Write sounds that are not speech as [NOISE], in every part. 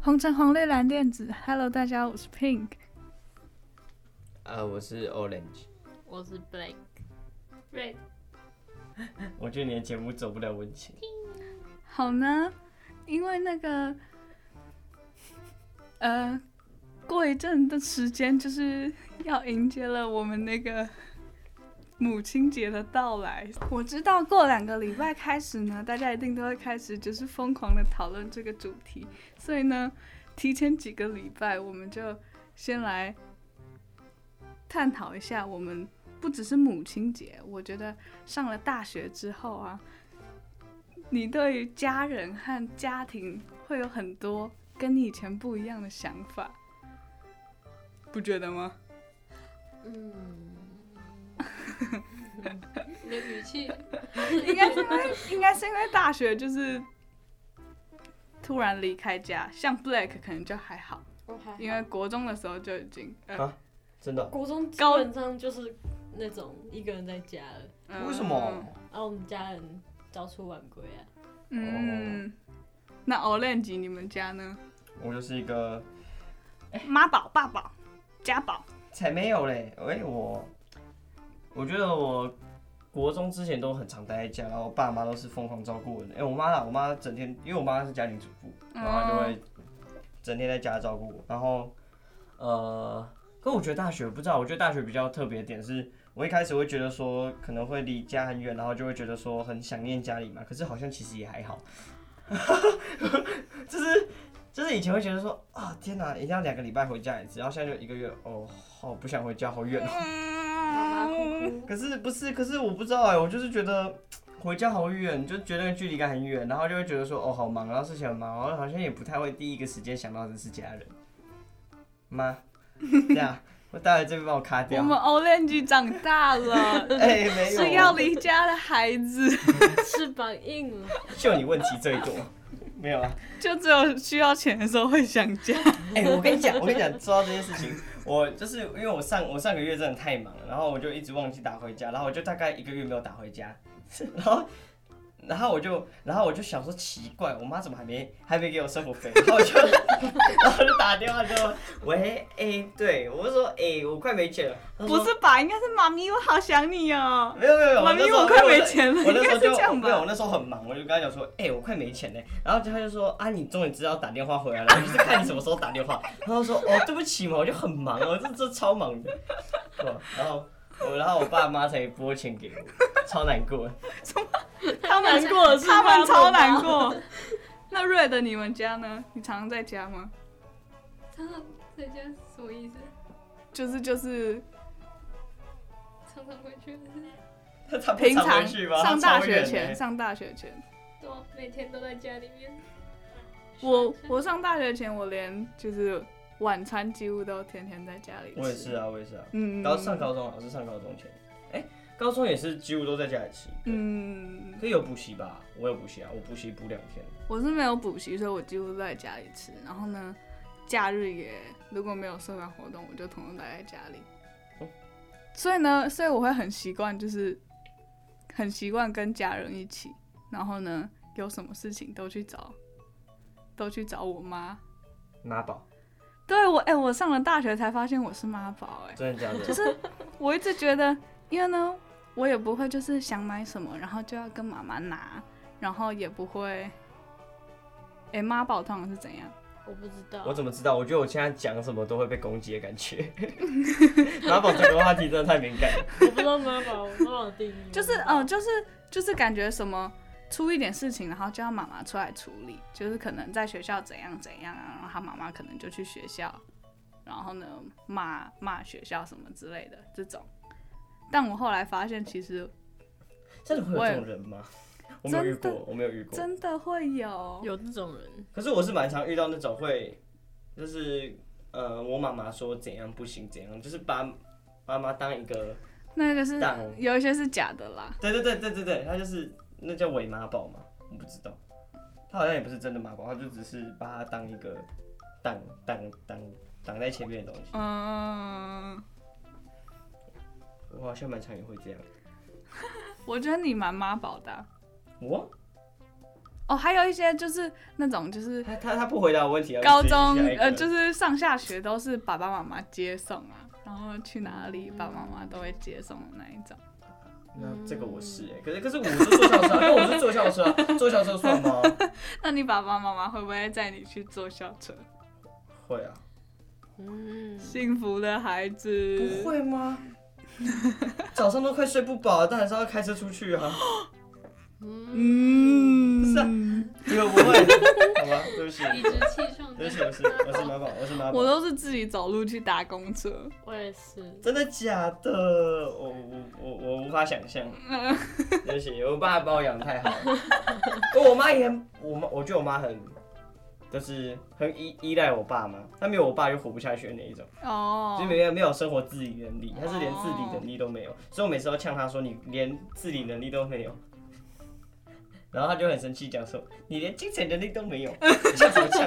红橙黄绿蓝靛紫，Hello，大家，我是 Pink。啊，uh, 我是 Orange。我是 Black，Red。[LAUGHS] 我觉得你的节目走不了温情。好呢，因为那个，呃，过一阵的时间就是要迎接了我们那个母亲节的到来。我知道过两个礼拜开始呢，大家一定都会开始就是疯狂的讨论这个主题，所以呢，提前几个礼拜我们就先来。探讨一下，我们不只是母亲节，我觉得上了大学之后啊，你对于家人和家庭会有很多跟你以前不一样的想法，不觉得吗？嗯，[LAUGHS] 你的语气应该是因为应该是因为大学就是突然离开家，像 Black 可能就还好，还好因为国中的时候就已经呃。啊真的，国中基本上就是那种一个人在家了。为什么？然后我们家人早出晚归啊。嗯，那 Orange 你们家呢？我就是一个妈宝、爸宝、家宝。才没有嘞！哎，我我觉得我国中之前都很常待在家，然后我爸妈都是疯狂照顾我的。哎，我妈啦，我妈整天，因为我妈是家庭主妇，然后就会整天在家照顾我。然后，呃。可我觉得大学不知道，我觉得大学比较特别的点是，我一开始会觉得说可能会离家很远，然后就会觉得说很想念家里嘛。可是好像其实也还好，[LAUGHS] 就是就是以前会觉得说啊天哪，一定要两个礼拜回家一次，然后现在就一个月哦，好不想回家，好远哦。[LAUGHS] 可是不是，可是我不知道哎，我就是觉得回家好远，就觉得距离感很远，然后就会觉得说哦好忙，然后事情很忙，然后好像也不太会第一个时间想到的是家人妈。[LAUGHS] 这样，我待会这边帮我卡掉。我们 Orange 长大了，[LAUGHS] 哎、欸，没有，是要离家的孩子，翅膀硬了。就你问题最多，没有啊？就只有需要钱的时候会想家。哎、欸，我跟你讲，我跟你讲，说到这件事情，我就是因为我上我上个月真的太忙了，然后我就一直忘记打回家，然后我就大概一个月没有打回家，然后。然后我就，然后我就想说奇怪，我妈怎么还没还没给我生活费？然后我就，[LAUGHS] 然后就打电话说，喂，哎，对，我就说，哎，我快没钱了。不是吧？应该是妈咪，我好想你哦。没有没有没有，妈咪，我快没钱了。我那时候就这样吧？没有，我那时候很忙，我就跟他讲说，哎，我快没钱了。然后他就说，啊，你终于知道打电话回来了，[LAUGHS] 就是看你什么时候打电话。然后说，哦，对不起嘛，我就很忙哦，这这超忙的？然后。我然后我爸妈才拨钱给我，超难过。什么？他们难过他们超难过。那 Red 你们家呢？你常常在家吗？常常在家什么意思？就是就是常常回去。[LAUGHS] 平常上大学前，上大学前。对，每天都在家里面。我我上大学前，我连就是。晚餐几乎都天天在家里吃。我也是啊，我也是啊。嗯，高上高中，老师上高中前，高中也是几乎都在家里吃。嗯，可以有补习吧？我有补习啊，我补习补两天。我是没有补习，所以我几乎都在家里吃。然后呢，假日也如果没有社团活动，我就统统待在家里。哦、所以呢，所以我会很习惯，就是很习惯跟家人一起。然后呢，有什么事情都去找，都去找我妈。妈宝。对我，哎、欸，我上了大学才发现我是妈宝，哎，真的假的？就是我一直觉得，因为呢，我也不会就是想买什么，然后就要跟妈妈拿，然后也不会，哎、欸，妈宝通常是怎样？我不知道。我怎么知道？我觉得我现在讲什么都会被攻击的感觉。妈宝这个话题真的太敏感了。我不知道妈宝，妈宝的定义。就是，呃，就是，就是感觉什么。出一点事情，然后叫妈妈出来处理，就是可能在学校怎样怎样啊，然后他妈妈可能就去学校，然后呢骂骂学校什么之类的这种。但我后来发现，其实真的会有这种人吗？我没有遇过，我没有遇过，真的会有有这种人。可是我是蛮常遇到那种会，就是呃，我妈妈说怎样不行怎样，就是把妈妈当一个那个是有一些是假的啦。对对对对对对，他就是。那叫伪妈宝嘛？我不知道，他好像也不是真的妈宝，他就只是把他当一个挡挡挡挡在前面的东西。嗯，我好像蛮常也会这样。[LAUGHS] 我觉得你蛮妈宝的。我？哦，还有一些就是那种就是他他他不回答我问题啊。高中呃，就是上下学都是爸爸妈妈接送啊，然后去哪里爸爸妈妈都会接送的那一种。[LAUGHS] 那这个我是哎、欸，可是可是我是坐校车，那我是坐校车，坐校车算吗？[LAUGHS] 那你爸爸妈妈会不会载你去坐校车？会啊。嗯，幸福的孩子。不会吗？[LAUGHS] 早上都快睡不饱了，但还是要开车出去啊。嗯，是啊，你们不会，好吧，对不起，理直气壮，对不起，我是我是妈宝，我是妈宝，我都是自己走路去搭公车，我也是，真的假的？我我我我无法想象，对不起，我爸把我养得太好了，我妈也很，我妈我觉得我妈很，就是很依依赖我爸妈，他没有我爸就活不下去的那一种，哦，就没有没有生活自理能力，他是连自理能力都没有，所以我每次都呛他说，你连自理能力都没有。[LAUGHS] 然后他就很生气，讲说：“你连精神能力都没有，[LAUGHS] 你像什么呛？”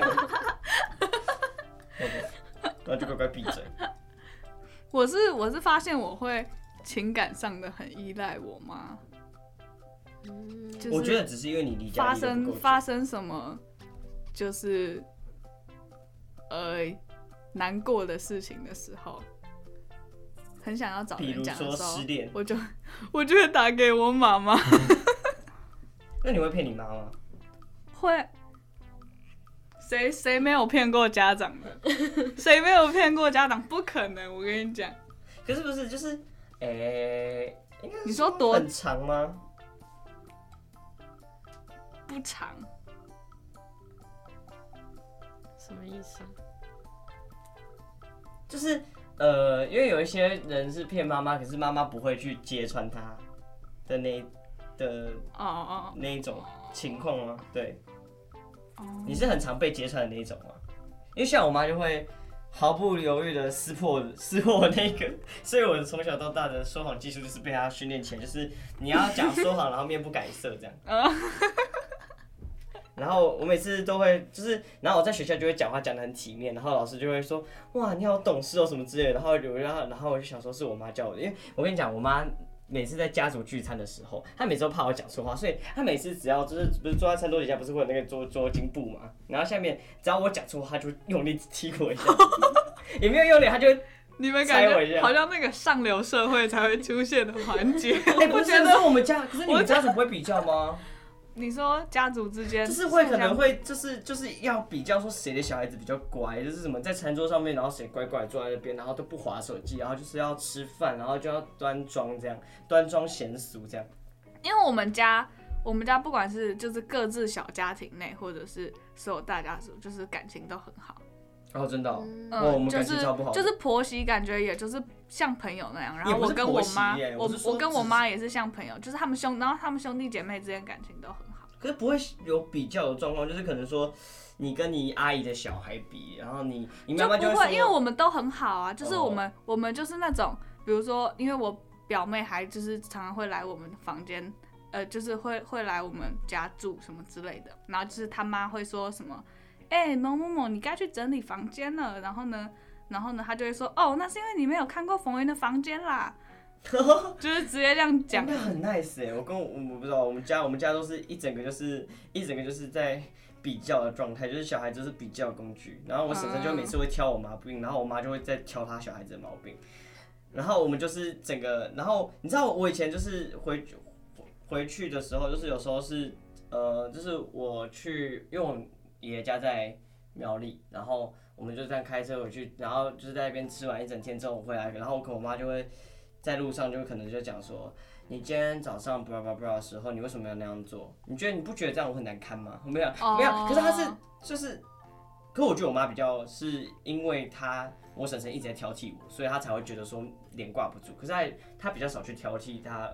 然后就乖乖闭嘴。[LAUGHS] 我是我是发现我会情感上的很依赖我妈。我觉得只是因为你离家发生发生什么，就是呃难过的事情的时候，很想要找人讲的时候，失恋，我就 [LAUGHS] 我就会打给我妈妈。[LAUGHS] 那你会骗你妈吗？会。谁谁没有骗过家长的？[LAUGHS] 谁没有骗过家长？不可能，我跟你讲。可是不是就是，哎、欸，你说多很长吗？不长。什么意思？就是呃，因为有一些人是骗妈妈，可是妈妈不会去揭穿他的那。的哦哦那一种情况吗？对，你是很常被揭穿的那一种吗？因为像我妈就会毫不犹豫的撕破撕破那个，[LAUGHS] 所以我从小到大的说谎技术就是被她训练起来，就是你要讲说谎，[LAUGHS] 然后面不改色这样。然后我每次都会就是，然后我在学校就会讲话讲得很体面，然后老师就会说哇你好懂事哦什么之类的，然后我就然后我就想说是我妈教我的，因为我跟你讲我妈。每次在家族聚餐的时候，他每次都怕我讲错话，所以他每次只要就是不是坐在餐桌底下，不是会有那个桌桌巾布嘛？然后下面只要我讲错话，他就用力踢我一下，[LAUGHS] 也没有用力，他就你们感觉好像那个上流社会才会出现的环节。[LAUGHS] 哎、欸，不觉得我们家，可是你们家族不会比较吗？你说家族之间就是会可能会就是就是要比较说谁的小孩子比较乖，就是什么在餐桌上面，然后谁乖乖坐在那边，然后都不划手机，然后就是要吃饭，然后就要端庄这样，端庄贤俗这样。因为我们家我们家不管是就是各自小家庭内，或者是所有大家族，就是感情都很好。哦，真的、哦，嗯，哦、我们感情超不好就是就是婆媳感觉也就是像朋友那样，然后我跟我妈，我我，我跟我妈也是像朋友，就是他们兄，然后他们兄弟姐妹之间感情都很好。可是不会有比较的状况，就是可能说你跟你阿姨的小孩比，然后你你妈妈就，就不会，因为我们都很好啊，就是我们、哦、我们就是那种，比如说，因为我表妹还就是常常会来我们房间，呃，就是会会来我们家住什么之类的，然后就是他妈会说什么，哎、欸，某某某，你该去整理房间了，然后呢，然后呢，他就会说，哦，那是因为你没有看过冯云的房间啦。[LAUGHS] 就是直接这样讲，那很 nice 哎！我跟我我不知道，我们家我们家都是一整个就是一整个就是在比较的状态，就是小孩子是比较工具。然后我婶婶就每次会挑我妈病，然后我妈就会再挑她小孩子的毛病。然后我们就是整个，然后你知道我以前就是回回去的时候，就是有时候是呃，就是我去，因为我爷爷家在苗栗，然后我们就这样开车回去，然后就是在那边吃完一整天之后回来，然后我跟我妈就会。在路上就可能就讲说，你今天早上不不不的时候，你为什么要那样做？你觉得你不觉得这样我很难堪吗？没有没有，可是他是就是，可是我觉得我妈比较是因为她我婶婶一直在挑剔我，所以她才会觉得说脸挂不住。可是她她比较少去挑剔她，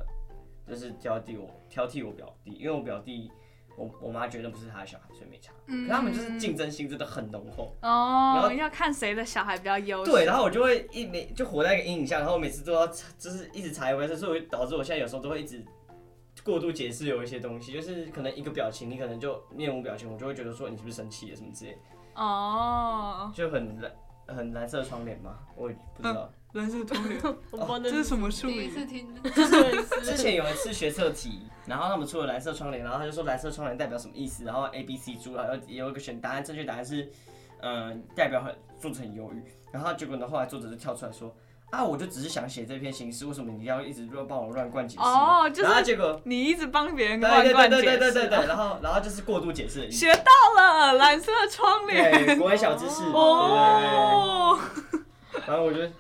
就是挑剔我挑剔我表弟，因为我表弟。我我妈觉得不是她的小孩，所以没差。嗯，可他们就是竞争心真的很浓厚哦。然后要看谁的小孩比较优秀。对，然后我就会一每就活在一个阴影下，然后我每次都要就是一直查一回事，所以导致我现在有时候都会一直过度解释有一些东西，就是可能一个表情，你可能就面无表情，我就会觉得说你是不是生气了什么之类。哦。就很蓝很蓝色窗帘嘛，我也不知道。蓝色窗帘，我不知道那这是什么术第一次？[LAUGHS] 听，之前有一次学测题，然后他们出了蓝色窗帘，然后他就说蓝色窗帘代表什么意思，然后 A B C 出来，然后有一个选答案，正确答案是，嗯、呃，代表很作者很忧郁，然后结果呢，后来作者就跳出来说，啊，我就只是想写这篇形式，为什么你要一直乱帮我乱灌解释？哦就是然后结果，你一直帮别人乱灌对对灌解释对对对对，[LAUGHS] 然后然后就是过度解释的意思，学到了蓝色窗帘。对，国文小知识，哦，对对对，然后我觉得，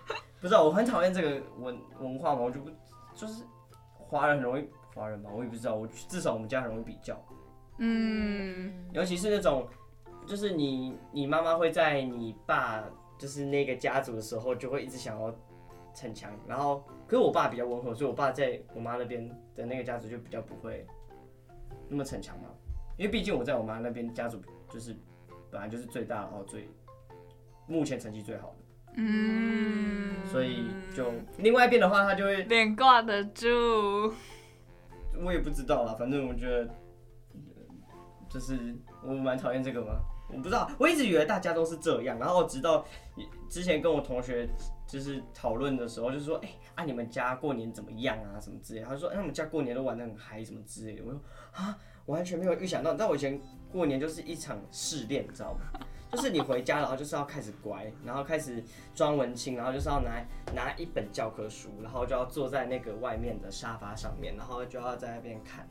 不知道，我很讨厌这个文文化嘛，我就不就是华人很容易华人嘛，我也不知道，我至少我们家很容易比较。嗯，尤其是那种，就是你你妈妈会在你爸就是那个家族的时候，就会一直想要逞强，然后可是我爸比较温和，所以我爸在我妈那边的那个家族就比较不会那么逞强嘛，因为毕竟我在我妈那边家族就是本来就是最大，然后最目前成绩最好的，嗯，所以就另外一边的话，他就会脸挂得住。我也不知道啦，反正我觉得，就是我蛮讨厌这个嘛。我不知道，我一直以为大家都是这样，然后直到之前跟我同学就是讨论的时候，就是说，哎、欸，啊，你们家过年怎么样啊，什么之类的。他说，哎、欸，他们家过年都玩得很嗨，什么之类的。我说，啊，完全没有预想到。你知道我以前过年就是一场试炼，你知道吗？就是你回家，然后就是要开始乖，然后开始装文青，然后就是要拿拿一本教科书，然后就要坐在那个外面的沙发上面，然后就要在那边看。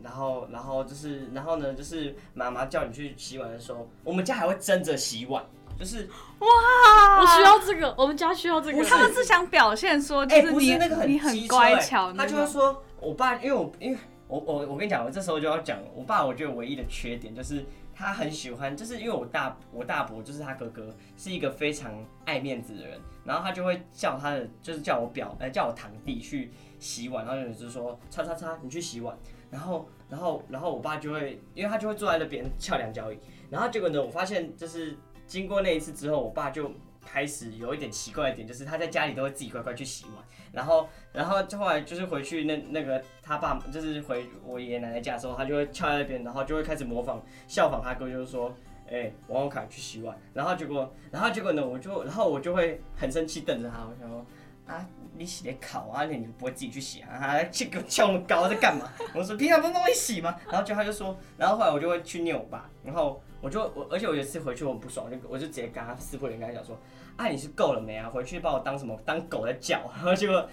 然后，然后就是，然后呢，就是妈妈叫你去洗碗的时候，我们家还会争着洗碗，就是哇，我需要这个，我们家需要这个。他们是想表现说，就哎、是你、不是那个很你很乖哎巧他就会说，我爸，因为我因为我我我跟你讲，我这时候就要讲，我爸我觉得唯一的缺点就是他很喜欢，就是因为我大我大伯就是他哥哥，是一个非常爱面子的人，然后他就会叫他的，就是叫我表，呃，叫我堂弟去洗碗，然后就是说，叉叉叉，你去洗碗。然后，然后，然后我爸就会，因为他就会坐在那边翘两脚椅。然后结果呢，我发现就是经过那一次之后，我爸就开始有一点奇怪的点，就是他在家里都会自己乖乖去洗碗。然后，然后就后来就是回去那那个他爸就是回我爷爷奶奶家的时候，他就会翘在那边，然后就会开始模仿效仿他哥，就是说，哎，王王凯去洗碗。然后结果，然后结果呢，我就然后我就会很生气瞪着他，我想说啊。你洗的烤啊，你不会自己去洗啊？还去给我翘那么高在干嘛？我说平常不都会洗吗？然后就他就说，然后后来我就会去扭吧，然后我就我而且我有一次回去我很不爽，我就我就直接跟他撕破脸跟他讲说，啊你是够了没啊？回去把我当什么当狗在叫？然后结果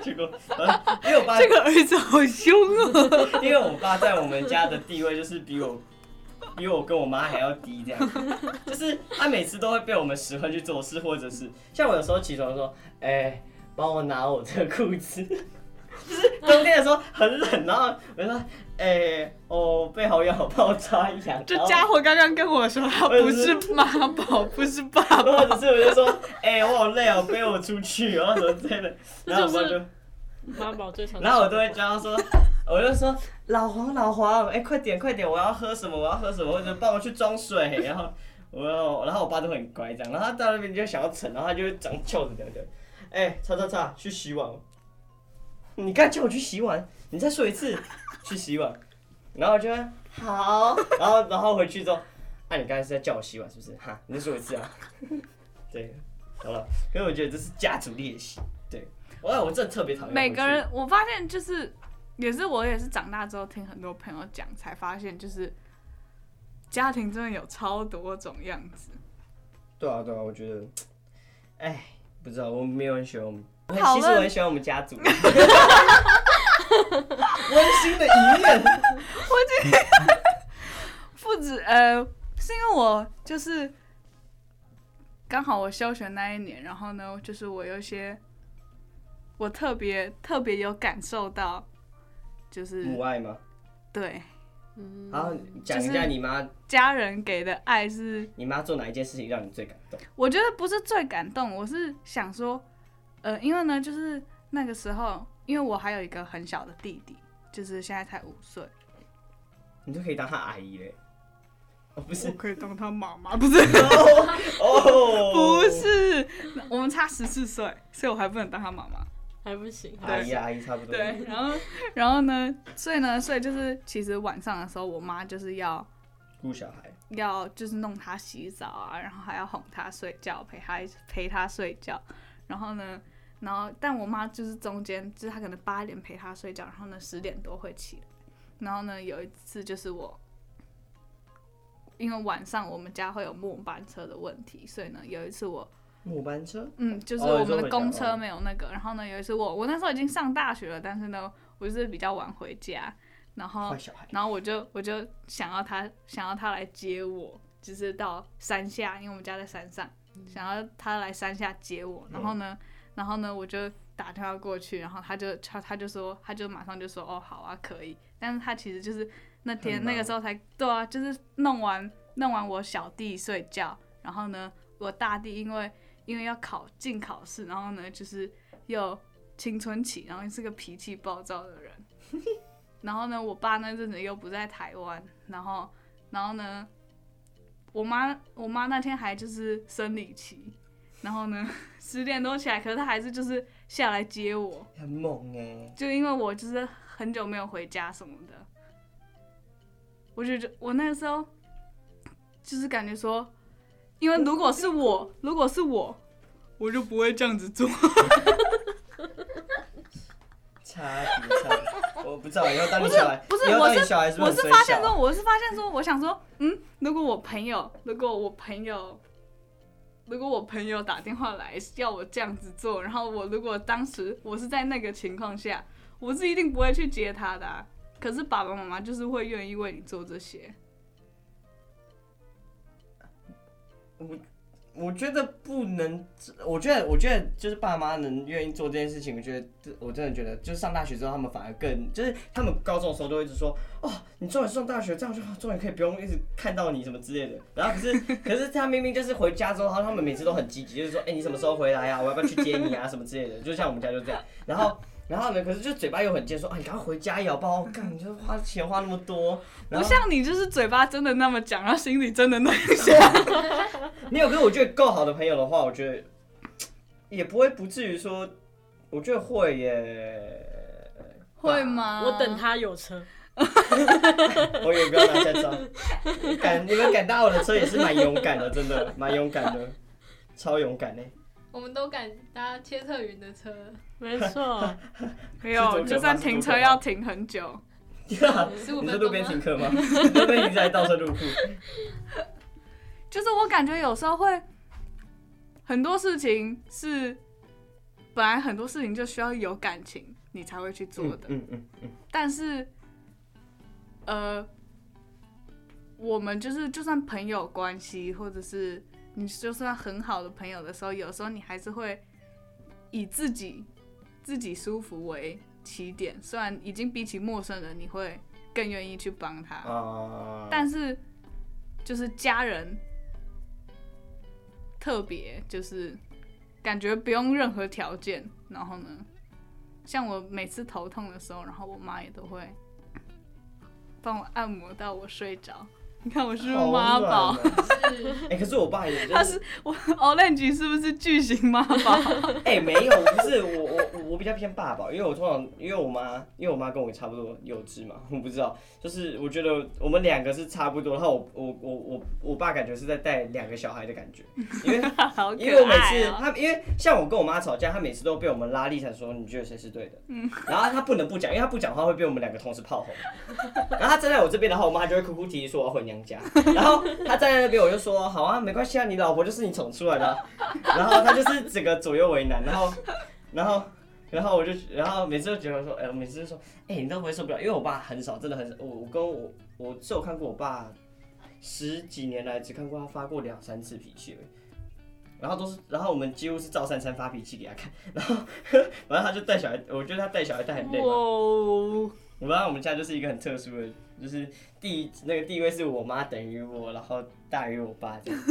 结果，[LAUGHS] [LAUGHS] 因为我爸 [LAUGHS] 这个儿子好凶哦，因为我爸在我们家的地位就是比我比我跟我妈还要低，这样，就是他每次都会被我们使唤去做事，或者是像我有时候起床说，哎、欸。帮我拿我这个裤子，就是冬天的时候很冷，然后我就说，哎、欸，哦，背好痒，帮我抓一下。这家伙刚刚跟我说他不是妈宝，不是爸爸，或者是我就说，哎、欸，我好累哦，背我出去，然后什么之类的。[LAUGHS] 然后我就妈宝最常。然后我都会教他说，[LAUGHS] 我就说老黄老黄，哎、欸，快点快点，我要喝什么？我要喝什么？或者帮我去装水。然后我要，然后我爸都很乖这样，然后他到那边就想要逞，然后他就会长翘着这样。哎、欸，叉叉叉，去洗碗。你刚叫我去洗碗，你再说一次，去洗碗。然后我就好，然后然后回去之后，哎、啊，你刚才是在叫我洗碗是不是？哈，你再说一次啊。[LAUGHS] 对，好了。因为我觉得这是家族练习。对，我我真的特别讨厌。每个人，我发现就是，也是我也是长大之后听很多朋友讲，才发现就是家庭真的有超多种样子。对啊，对啊，我觉得，哎。不知道，我没有很喜欢我们。其讨实我很喜欢我们家族。温馨的一面。我今天不止呃，是因为我就是刚好我休学那一年，然后呢，就是我有些我特别特别有感受到，就是母爱吗？对。嗯，然后讲一下你妈家人给的爱是。你妈做哪一件事情让你最感动？我觉得不是最感动，我是想说，呃，因为呢，就是那个时候，因为我还有一个很小的弟弟，就是现在才五岁。你就可以当他阿姨嘞？哦，不是，我可以当他妈妈，[LAUGHS] 不是？哦，[LAUGHS] 不是，我们差十四岁，所以我还不能当他妈妈。还不行，阿姨阿姨差不多。对，[LAUGHS] 然后然后呢，所以呢，所以就是其实晚上的时候，我妈就是要顾小孩，要就是弄他洗澡啊，然后还要哄他睡觉，陪他陪他睡觉。然后呢，然后但我妈就是中间，就是她可能八点陪她睡觉，然后呢十点多会起来。然后呢，有一次就是我，因为晚上我们家会有末班车的问题，所以呢有一次我。末班车，嗯，就是我们的公车没有那个，然后呢，有一次我我那时候已经上大学了，但是呢，我就是比较晚回家，然后然后我就我就想要他想要他来接我，就是到山下，因为我们家在山上，想要他来山下接我，然后呢，然后呢，我就打电话过去，然后他就他他就说他就马上就说哦好啊可以，但是他其实就是那天那个时候才对啊，就是弄完弄完我小弟睡觉，然后呢，我大弟因为。因为要考进考试，然后呢，就是又青春期，然后是个脾气暴躁的人，[LAUGHS] 然后呢，我爸那阵子又不在台湾，然后，然后呢，我妈我妈那天还就是生理期，然后呢，[LAUGHS] 十点多起来，可是他还是就是下来接我，很猛哎，就因为我就是很久没有回家什么的，我觉得我那个时候就是感觉说。因为如果是我，[LAUGHS] 如果是我，我就不会这样子做。差别差别，我不知道以后当你小孩，不是，不是，我是我是发现说，我是发现说，我想说，嗯，如果我朋友，如果我朋友，如果我朋友打电话来要我这样子做，然后我如果当时我是在那个情况下，我是一定不会去接他的。可是爸爸妈妈就是会愿意为你做这些。我觉得不能，我觉得我觉得就是爸妈能愿意做这件事情，我觉得我真的觉得，就是上大学之后，他们反而更就是他们高中的时候都会一直说，哦，你终于上大学，这样就终于可以不用一直看到你什么之类的。然后可是 [LAUGHS] 可是他明明就是回家之后，他他们每次都很积极，就是说，哎、欸，你什么时候回来呀、啊？我要不要去接你啊？什么之类的。就像我们家就这样。然后。然后呢？可是就嘴巴又很贱，说啊，你赶快回家也好不好？干，你就花钱花那么多。不像你，就是嘴巴真的那么讲，然后心里真的那样想。[LAUGHS] 你有个我觉得够好的朋友的话，我觉得也不会不至于说，我觉得会耶。会吗？我等他有车。[LAUGHS] 我也不要拿驾照。敢你们敢搭我的车也是蛮勇敢的，真的蛮勇敢的，超勇敢的。我们都敢搭切特云的车，没错，[LAUGHS] 没有，就算停车要停很久。[LAUGHS] 你是路边停课吗？路边停在倒车入库。就是我感觉有时候会很多事情是本来很多事情就需要有感情你才会去做的，嗯嗯嗯。但是，呃，我们就是就算朋友关系或者是。你就算很好的朋友的时候，有时候你还是会以自己自己舒服为起点。虽然已经比起陌生人，你会更愿意去帮他，啊，但是就是家人特别就是感觉不用任何条件。然后呢，像我每次头痛的时候，然后我妈也都会帮我按摩到我睡着。你看我是不是妈宝？[LAUGHS] [LAUGHS] 哎、欸，可是我爸也、就是，他是我 Orange 是不是巨型妈宝？[LAUGHS] 哎、欸，没有，不是我我我比较偏爸爸，因为我通常因为我妈因为我妈跟我差不多幼稚嘛，我不知道，就是我觉得我们两个是差不多，然后我我我我我爸感觉是在带两个小孩的感觉，因为好可爱、喔、因为我每次他因为像我跟我妈吵架，他每次都被我们拉力场说，你觉得谁是对的？嗯，然后他不能不讲，因为他不讲话会被我们两个同时炮轰，然后他站在我这边的话，我妈就会哭哭啼啼说我要回娘。家，[LAUGHS] 然后他站在那边，我就说好啊，没关系啊，你老婆就是你宠出来的啊。[LAUGHS] 然后他就是整个左右为难，然后，然后，然后我就，然后每次都觉得说，哎，我每次就说，哎，你都不会受不了，因为我爸很少，真的很少，我我跟我我只有看过我爸十几年来只看过他发过两三次脾气，然后都是，然后我们几乎是照三餐发脾气给他看，[LAUGHS] 然后反正他就带小孩，我觉得他带小孩带很累嘛。我不知道我们家就是一个很特殊的。就是第那个地位是我妈等于我，然后大于我爸这样。[LAUGHS]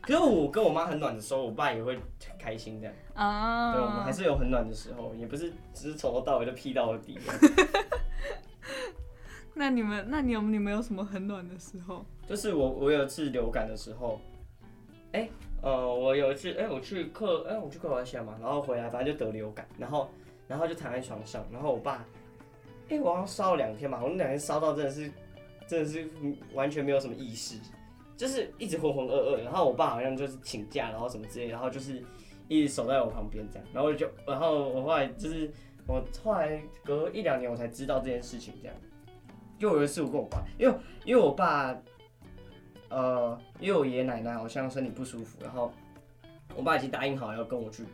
可是我跟我妈很暖的时候，我爸也会很开心这样。啊。对，我们还是有很暖的时候，也不是只是从头到尾就劈到底。[LAUGHS] 那你们，那你有你们有什么很暖的时候？就是我我有一次流感的时候，哎、欸，呃，我有一次，哎、欸，我去客，哎、欸，我去克罗西亚嘛，然后回来反正就得流感，然后然后就躺在床上，然后我爸。哎、欸，我好像烧了两天嘛，我那两天烧到真的是，真的是完全没有什么意识，就是一直浑浑噩噩。然后我爸好像就是请假，然后什么之类，然后就是一直守在我旁边这样，然后就，然后我后来就是我后来隔一两年我才知道这件事情这样，就有一次我跟我爸，因为因为我爸，呃，因为我爷爷奶奶好像身体不舒服，然后我爸已经答应好要跟我去，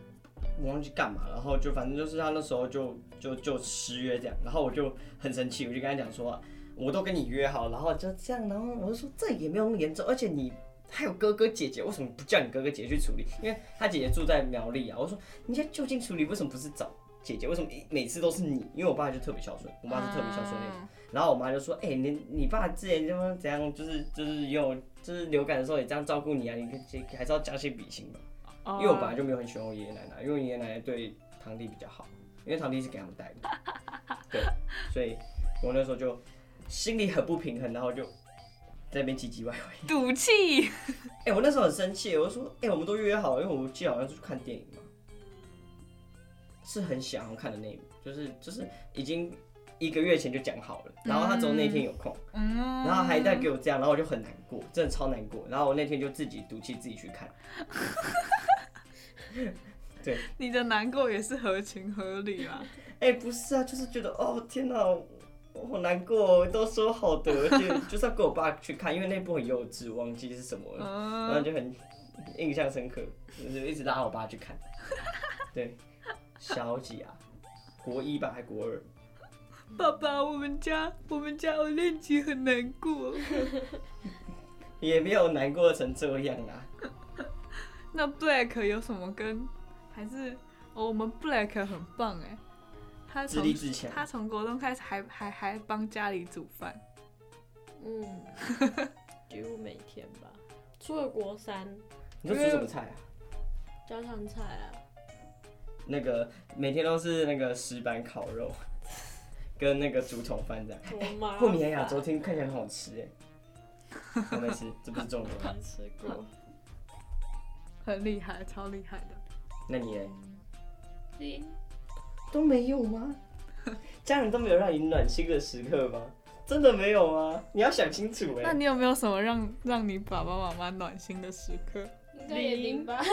我忘记干嘛，然后就反正就是他那时候就就就失约这样，然后我就很生气，我就跟他讲说，我都跟你约好，然后就这样，然后我就说这也没有那么严重，而且你。还有哥哥姐姐，为什么不叫你哥哥姐姐去处理？因为他姐姐住在苗栗啊。我说你在就近处理，为什么不是找姐姐？为什么每次都是你？因为我爸就特别孝顺，我妈是特别孝顺那种。然后我妈就说：“哎、欸，你你爸之前就怎样，就是就是有就是流感的时候也这样照顾你啊，你还是要将心比心吧。”因为我本来就没有很喜欢我爷爷奶奶，因为爷爷奶奶对堂弟比较好，因为堂弟是给他们带的。[LAUGHS] 对，所以我那时候就心里很不平衡，然后就。在那边唧唧歪歪，[LAUGHS] 赌气。哎，我那时候很生气，我就说，哎、欸，我们都约好了，因为我们记得好像是去看电影嘛，是很想要看的电影，就是就是已经一个月前就讲好了，然后他只有那天有空，嗯，然后还在给我这样，然后我就很难过，真的超难过，然后我那天就自己赌气自己去看，[LAUGHS] 对，你的难过也是合情合理啊，[LAUGHS] 哎、欸，不是啊，就是觉得哦天哪。我好难过，哦都说好的，而且 [LAUGHS] 就是要跟我爸去看，因为那部很幼稚，忘记是什么了，然后就很印象深刻，就是一直拉我爸去看。对，小几啊，国一吧，还国二。爸爸，我们家我们家我练级很难过。也没有难过成这样啊。那 Black 有什么跟？还是、哦、我们 Black 很棒哎。他从他从国中开始还还还帮家里煮饭，嗯，[LAUGHS] 几乎每天吧，除了国三。你说煮什么菜啊？家常菜啊。那个每天都是那个石板烤肉，[LAUGHS] 跟那个竹筒饭这样。我后面呀，昨天看起来很好吃哎。我没吃，这不是重点。没吃过。很厉害，超厉害的。那你呢？零。都没有吗？[LAUGHS] 家人都没有让你暖心的时刻吗？真的没有吗？你要想清楚哎。那你有没有什么让让你爸爸妈妈暖心的时刻？应该也零吧。[LAUGHS]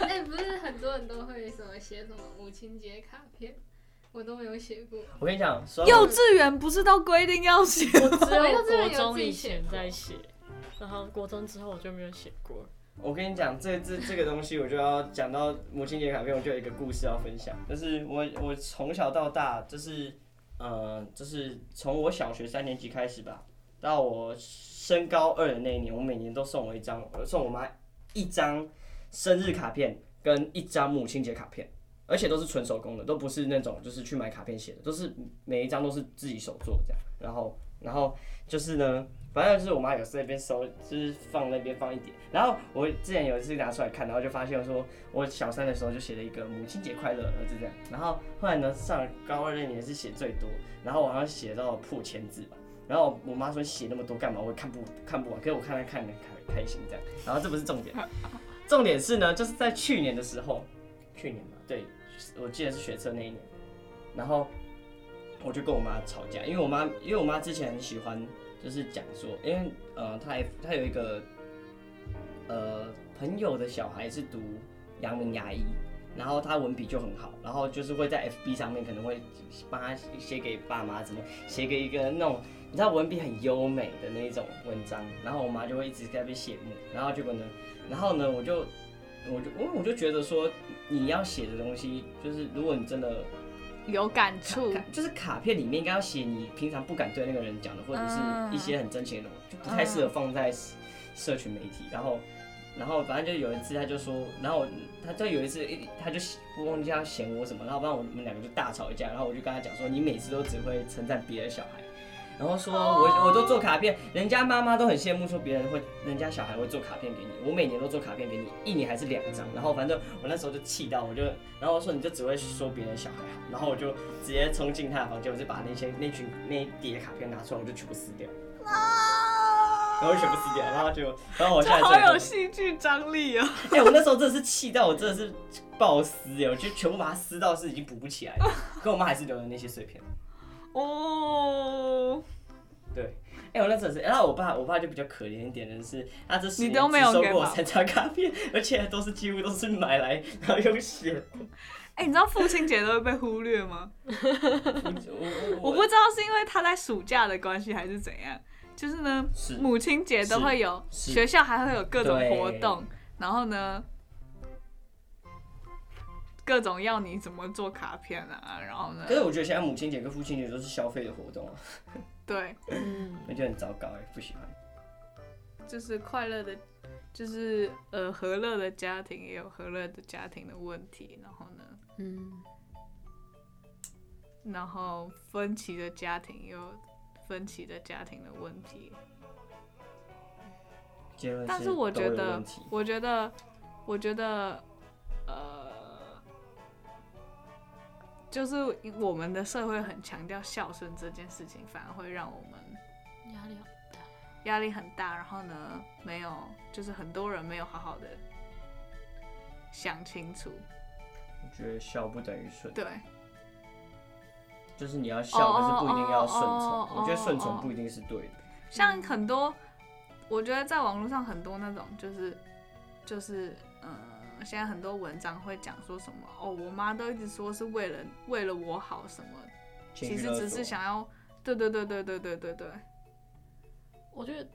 哎，不是很多人都会什么写什么母亲节卡片，我都没有写过。我跟你讲，幼稚园不是都规定要写只有国中以前在写，然后国中之后我就没有写过。我跟你讲，这这这个东西，我就要讲到母亲节卡片，我就有一个故事要分享。就是我我从小到大，就是呃，就是从我小学三年级开始吧，到我升高二的那一年，我每年都送我一张，我送我妈一张生日卡片跟一张母亲节卡片，而且都是纯手工的，都不是那种就是去买卡片写的，都是每一张都是自己手做这样。然后然后就是呢。反正就是我妈有时那边收，就是放那边放一点。然后我之前有一次拿出来看，然后就发现说，我小三的时候就写了一个母亲节快乐，儿子这样。然后后来呢，上高二那年是写最多，然后我好像写到破千字吧。然后我妈说写那么多干嘛？我看不看不完，可是我看来看得开开心这样。然后这不是重点，[LAUGHS] 重点是呢，就是在去年的时候，去年嘛，对，我记得是学车那一年。然后我就跟我妈吵架，因为我妈，因为我妈之前很喜欢。就是讲说，因为呃，他还他有一个呃朋友的小孩是读阳明牙医，然后他文笔就很好，然后就是会在 FB 上面可能会帮他写给爸妈，怎么写给一个那种你知道文笔很优美的那一种文章，然后我妈就会一直在被羡慕，然后结果呢，然后呢，我就我就我我就觉得说你要写的东西，就是如果你真的。有感触，就是卡片里面应该要写你平常不敢对那个人讲的，或者是一些很真情的东西，就不太适合放在社群媒体。然后，然后反正就有一次他就说，然后他就有一次他就不忘记要嫌我什么，然后不然我们两个就大吵一架，然后我就跟他讲说，你每次都只会称赞别的小孩。然后说我我都做卡片，人家妈妈都很羡慕，说别人会，人家小孩会做卡片给你。我每年都做卡片给你，一年还是两张。然后反正我那时候就气到，我就然后我说你就只会说别人小孩好。然后我就直接冲进他的房间，我就把那些那群那一叠卡片拿出来，我就全部撕掉。然后就全部撕掉，然后就然后我现在好有戏剧张力哦。哎、欸，我那时候真的是气到我真的是爆撕哎，我就全部把它撕到是已经补不起来了。[LAUGHS] 可我妈还是留了那些碎片。哦，对，哎、我那阵是，然后我爸，我爸就比较可怜一点的是，他这十年你都没有收过三张卡片，而且都是几乎都是买来然后用写。哎、欸，你知道父亲节都会被忽略吗？[LAUGHS] 我我不知道是因为他在暑假的关系还是怎样，就是呢，是母亲节都会有，学校还会有各种活动，然后呢，各种要你怎么做卡片啊，然后呢？可是我觉得现在母亲节跟父亲节都是消费的活动啊。[LAUGHS] 对，嗯，我觉得很糟糕哎，不喜欢。就是快乐的，就是呃和乐的家庭也有和乐的家庭的问题，然后呢？嗯，然后分歧的家庭也有分歧的家庭的问题，但是我觉得，我觉得，我觉得，呃，就是我们的社会很强调孝顺这件事情，反而会让我们压力很大，压力很大。然后呢，没有，就是很多人没有好好的想清楚。我觉得孝不等于顺，对，就是你要孝，但是不一定要顺从。我觉得顺从不一定是对的。像很多，我觉得在网络上很多那种，就是就是嗯，现在很多文章会讲说什么哦，我妈都一直说是为了为了我好什么，其实只是想要，对对对对对对对对。我觉得，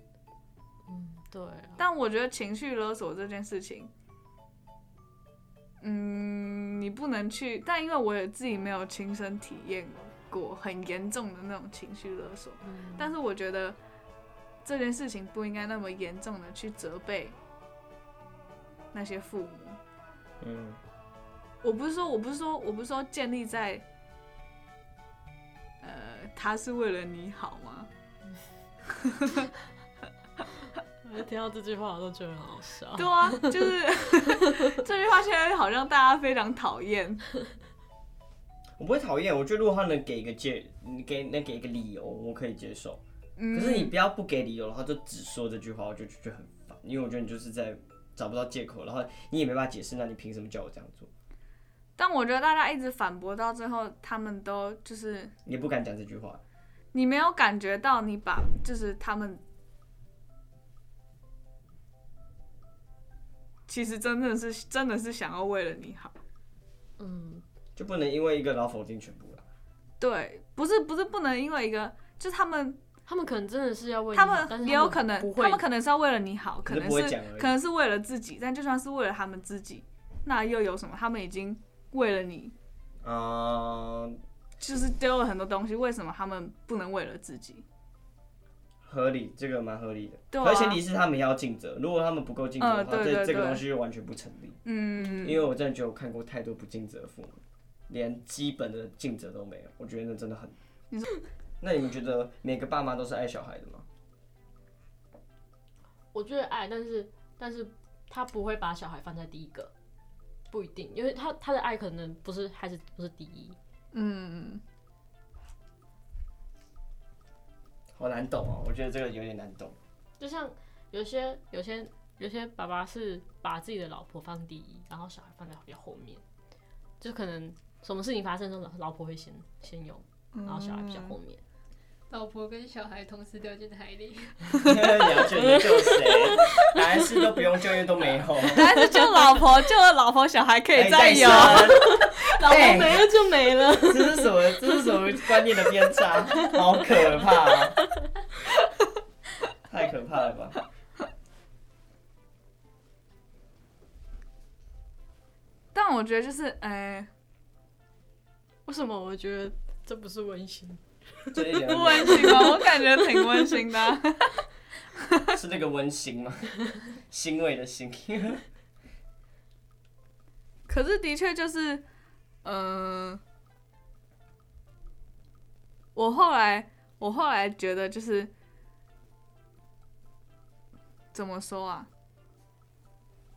嗯，对。但我觉得情绪勒索这件事情。嗯，你不能去，但因为我也自己没有亲身体验过很严重的那种情绪勒索，嗯，但是我觉得这件事情不应该那么严重的去责备那些父母。嗯，我不是说，我不是说，我不是说建立在，呃，他是为了你好吗？[LAUGHS] 我听到这句话我都觉得很好笑。对啊，就是 [LAUGHS] 这句话现在好像大家非常讨厌。[LAUGHS] 我不会讨厌，我觉得如果他能给一个借，你给能给一个理由，我可以接受。嗯。可是你不要不给理由，然后就只说这句话，我就觉得很烦。因为我觉得你就是在找不到借口，然后你也没办法解释，那你凭什么叫我这样做？但我觉得大家一直反驳到最后，他们都就是你不敢讲这句话。你没有感觉到你把就是他们。其实真的是真的是想要为了你好，嗯，就不能因为一个然后否定全部了。对，不是不是不能因为一个，就他们他们可能真的是要为他们也有可能他，们可能是要为了你好，可能是，是可能是为了自己，但就算是为了他们自己，那又有什么？他们已经为了你，嗯，就是丢了很多东西，为什么他们不能为了自己？合理，这个蛮合理的。对、啊，可是前提是他们要尽责。如果他们不够尽责的话，这、呃、这个东西就完全不成立。嗯，因为我真的觉得我看过太多不尽责的父母，连基本的尽责都没有。我觉得那真的很。你说，那你们觉得每个爸妈都是爱小孩的吗？我觉得爱，但是但是他不会把小孩放在第一个，不一定，因为他他的爱可能不是还是不是第一。嗯。好难懂哦，我觉得这个有点难懂。就像有些、有些、有些爸爸是把自己的老婆放第一，然后小孩放在比较后面。就可能什么事情发生的时候，老婆会先先有，然后小孩比较后面。老婆跟小孩同时掉进海里，[LAUGHS] 你要救你救谁？答案是都不用救，因为都没有。[LAUGHS] 答案是救老婆，救了老婆，小孩可以再有。[LAUGHS] 老婆没了就没了。这是什么？这是什么观念的偏差？好可怕啊！太可怕了吧！但我觉得就是，哎、欸，为什么我觉得这不是温馨？[LAUGHS] 不温馨吗？我感觉挺温馨的、啊。[LAUGHS] 是那个温馨吗？[LAUGHS] 欣慰的欣。可是的确就是，嗯、呃，我后来我后来觉得就是，怎么说啊？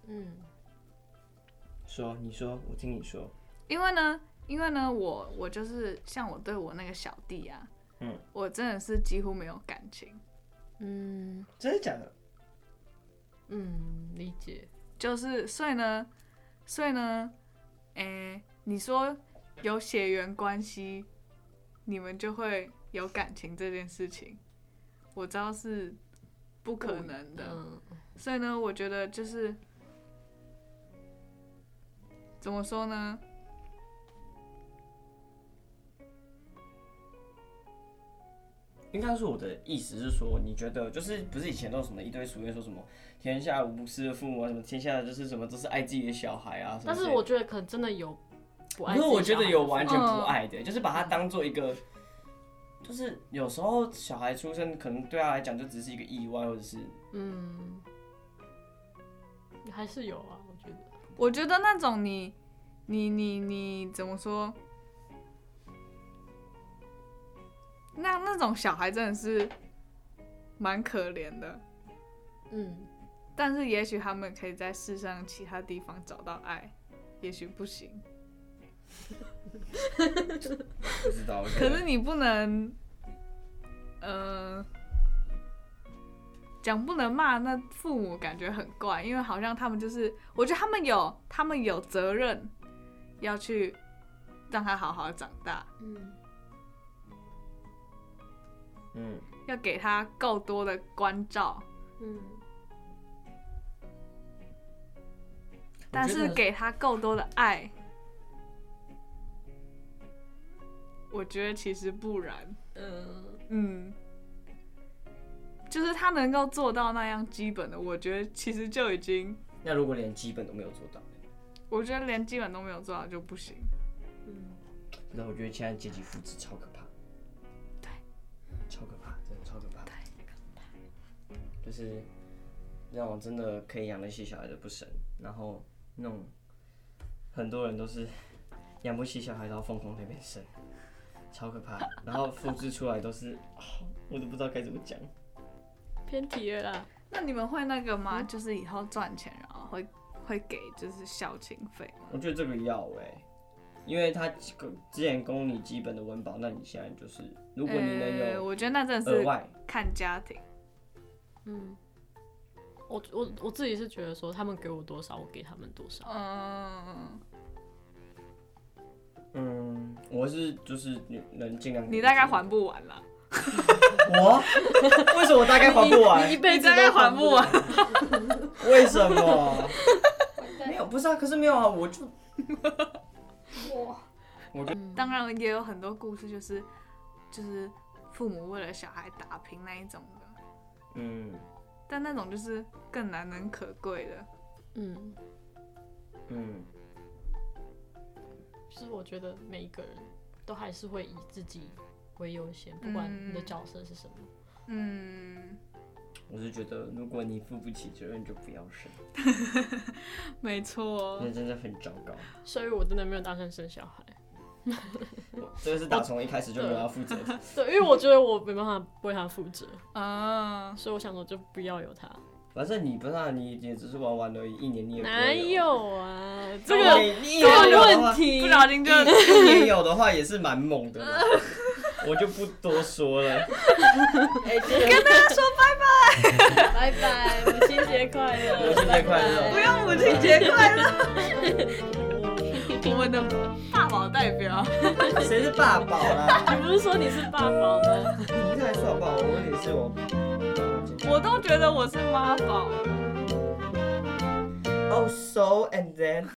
嗯，说，你说，我听你说。因为呢。因为呢，我我就是像我对我那个小弟啊，嗯，我真的是几乎没有感情，嗯，真的假的？嗯，理解。就是所以呢，所以呢，哎、欸，你说有血缘关系，你们就会有感情这件事情，我知道是不可能的。嗯，所以呢，我觉得就是怎么说呢？应该是我的意思是说，你觉得就是不是以前都有什么一堆俗语说什么天下无私的父母啊，什么天下就是什么都是爱自己的小孩啊什么？但是我觉得可能真的有不爱。可是我觉得有完全不爱的，嗯、就是把他当做一个，就是有时候小孩出生可能对他来讲就只是一个意外，或者是嗯，还是有啊，我觉得。我觉得那种你你你你怎么说？那那种小孩真的是蛮可怜的，嗯，但是也许他们可以在世上其他地方找到爱，也许不行。不知道。可是你不能，呃，讲不能骂那父母，感觉很怪，因为好像他们就是，我觉得他们有他们有责任要去让他好好长大。嗯。嗯，要给他够多的关照，嗯，但是给他够多的爱，我觉得其实不然，嗯。嗯，就是他能够做到那样基本的，我觉得其实就已经，那如果连基本都没有做到，我觉得连基本都没有做到就不行，嗯，那我觉得现在阶级复制超可就是让我真的可以养得起小孩的不生，然后那种很多人都是养不起小孩，然后疯狂在那边生，超可怕。然后复制出来都是，哦、我都不知道该怎么讲。偏题了啦。那你们会那个吗？嗯、就是以后赚钱，然后会会给就是孝亲费？我觉得这个要哎、欸。因为他之前供你基本的温饱，那你现在就是，如果你能有、欸，我觉得那真的是额外看家庭。嗯，我我我自己是觉得说，他们给我多少，我给他们多少。嗯嗯，我是就是能尽量。你大概还不完了。[LAUGHS] 我？为什么我大概还不完？[LAUGHS] 你一辈子都还不完。为什么？[LAUGHS] 没有，不是啊，可是没有啊，我就。哇，我当然也有很多故事，就是就是父母为了小孩打拼那一种的，嗯，但那种就是更难能可贵的，嗯。嗯，就是我觉得每一个人都还是会以自己为优先，不管你的角色是什么，嗯，我是觉得如果你负不起责任，就不要生，[LAUGHS] 没错，那真的很糟糕，所以我真的没有打算生小孩。[LAUGHS] 这个是打从一开始就没有要负责的。[LAUGHS] 对，因为我觉得我没办法为他负责啊，所以我想说就不要有他。反正你不让你也只是玩玩而已，一年你也不哪有啊？[LAUGHS] 这个这个问题不小心就一年有的话也是蛮猛的，我就不多说了。哎，跟大家说拜拜，拜拜，母亲节快乐，母亲节快乐，不用母亲节快乐。我们的爸宝代表，谁是爸宝啦？[LAUGHS] 你不是说你是爸宝吗？你还说爸宝，我问你是我，我都觉得我是妈宝。Oh, so and then.